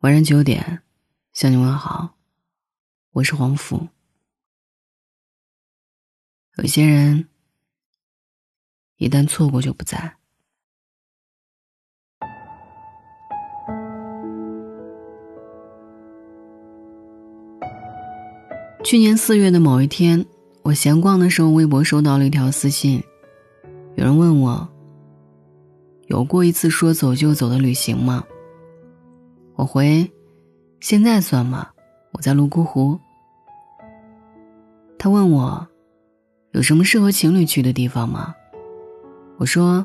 晚上九点，向你问好，我是黄甫。有些人一旦错过就不在。去年四月的某一天，我闲逛的时候，微博收到了一条私信，有人问我：“有过一次说走就走的旅行吗？”我回：“现在算吗？我在泸沽湖。”他问我：“有什么适合情侣去的地方吗？”我说：“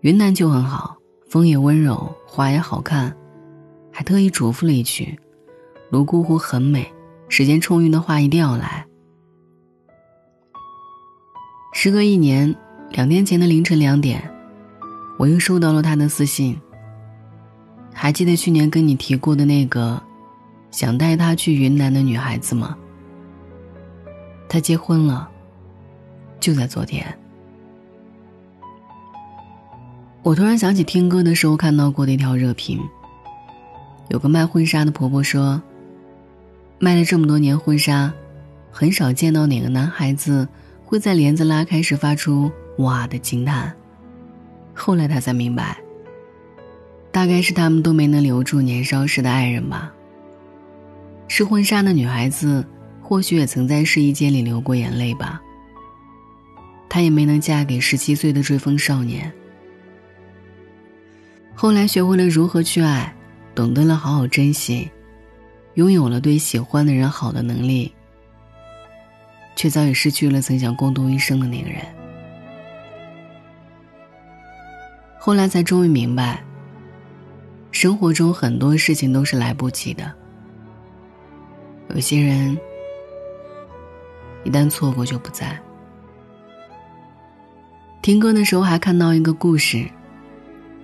云南就很好，风也温柔，花也好看。”还特意嘱咐了一句：“泸沽湖很美。”时间充裕的话，一定要来。时隔一年，两天前的凌晨两点，我又收到了他的私信。还记得去年跟你提过的那个想带他去云南的女孩子吗？她结婚了，就在昨天。我突然想起听歌的时候看到过的一条热评，有个卖婚纱的婆婆说。卖了这么多年婚纱，很少见到哪个男孩子会在帘子拉开时发出“哇”的惊叹。后来她才明白，大概是他们都没能留住年少时的爱人吧。试婚纱的女孩子，或许也曾在试衣间里流过眼泪吧。她也没能嫁给十七岁的追风少年。后来学会了如何去爱，懂得了好好珍惜。拥有了对喜欢的人好的能力，却早已失去了曾想共度一生的那个人。后来才终于明白，生活中很多事情都是来不及的。有些人一旦错过就不在。听歌的时候还看到一个故事，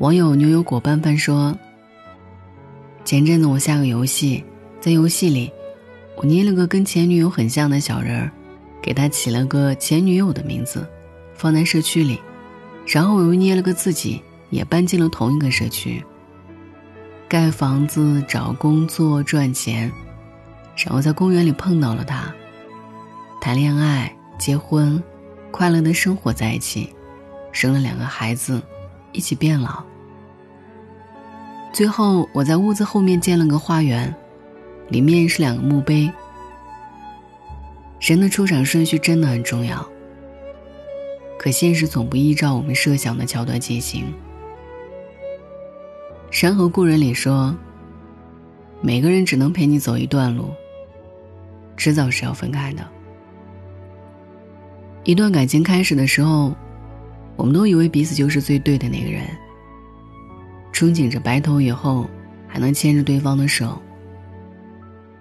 网友牛油果拌饭说：“前阵子我下个游戏。”在游戏里，我捏了个跟前女友很像的小人儿，给他起了个前女友的名字，放在社区里。然后我又捏了个自己，也搬进了同一个社区。盖房子、找工作、赚钱，然后在公园里碰到了他，谈恋爱、结婚，快乐的生活在一起，生了两个孩子，一起变老。最后我在屋子后面建了个花园。里面是两个墓碑。人的出场顺序真的很重要，可现实总不依照我们设想的桥段进行。《山河故人》里说：“每个人只能陪你走一段路，迟早是要分开的。”一段感情开始的时候，我们都以为彼此就是最对的那个人，憧憬着白头以后还能牵着对方的手。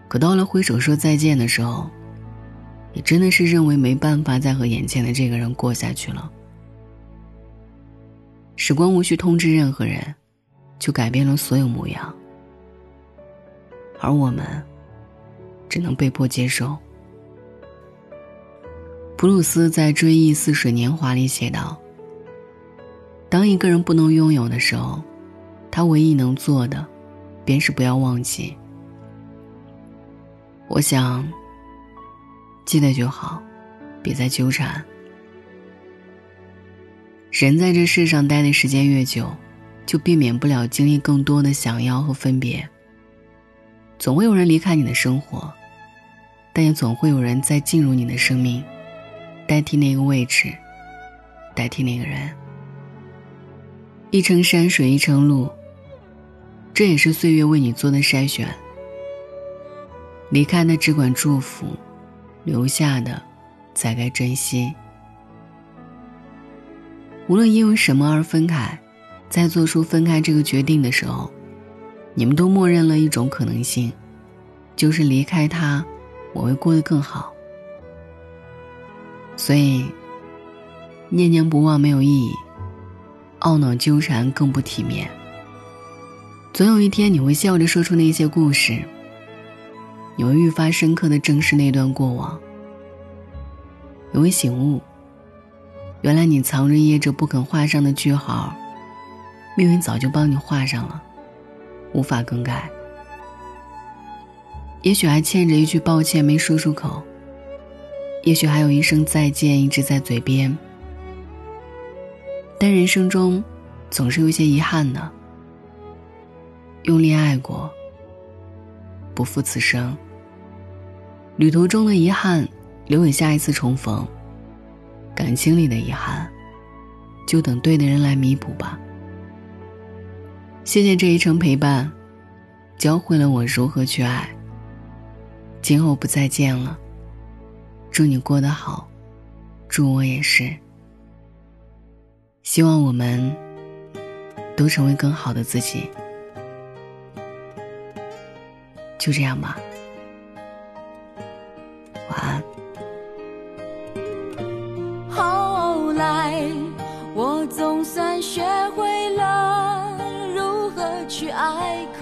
可到了挥手说再见的时候，你真的是认为没办法再和眼前的这个人过下去了。时光无需通知任何人，就改变了所有模样，而我们只能被迫接受。普鲁斯在《追忆似水年华》里写道：“当一个人不能拥有的时候，他唯一能做的，便是不要忘记。”我想，记得就好，别再纠缠。人在这世上待的时间越久，就避免不了经历更多的想要和分别。总会有人离开你的生活，但也总会有人再进入你的生命，代替那个位置，代替那个人。一程山水一程路，这也是岁月为你做的筛选。离开的只管祝福，留下的才该珍惜。无论因为什么而分开，在做出分开这个决定的时候，你们都默认了一种可能性，就是离开他，我会过得更好。所以，念念不忘没有意义，懊恼纠缠更不体面。总有一天，你会笑着说出那些故事。你会愈发深刻的正视那段过往，你会醒悟，原来你藏着掖着不肯画上的句号，命运早就帮你画上了，无法更改。也许还欠着一句抱歉没说出口，也许还有一声再见一直在嘴边。但人生中，总是有些遗憾的。用力爱过，不负此生。旅途中的遗憾，留给下一次重逢；感情里的遗憾，就等对的人来弥补吧。谢谢这一程陪伴，教会了我如何去爱。今后不再见了，祝你过得好，祝我也是。希望我们都成为更好的自己。就这样吧，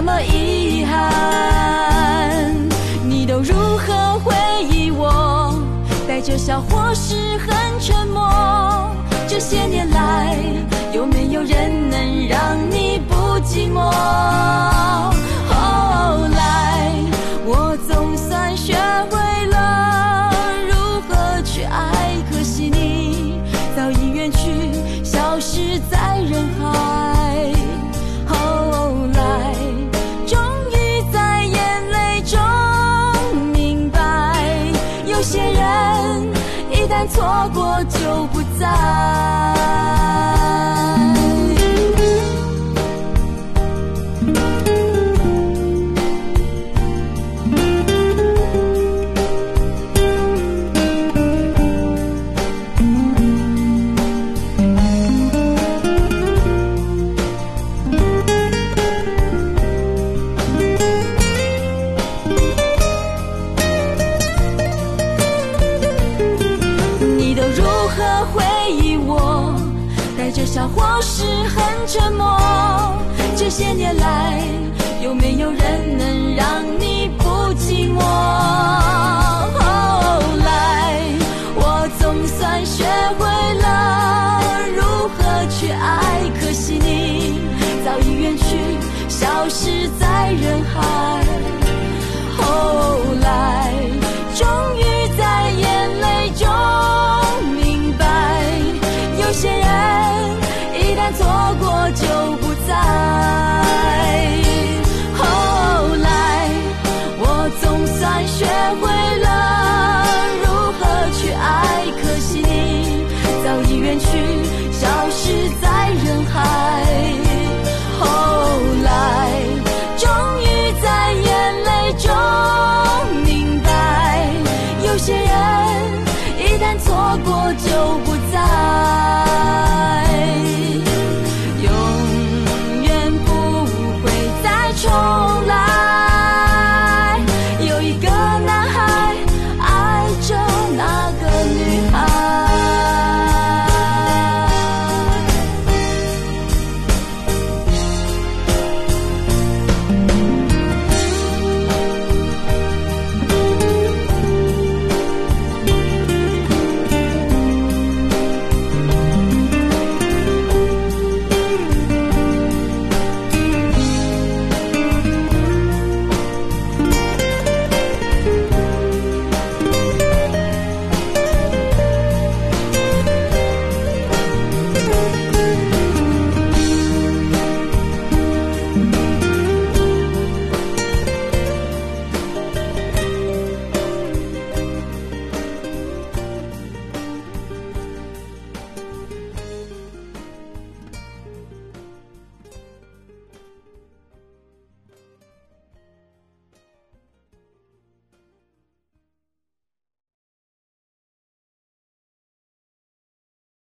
那么遗憾。你都如何回忆我？带着笑或是很沉默。这些年来，有没有人能一旦错过就不再。消失在人海。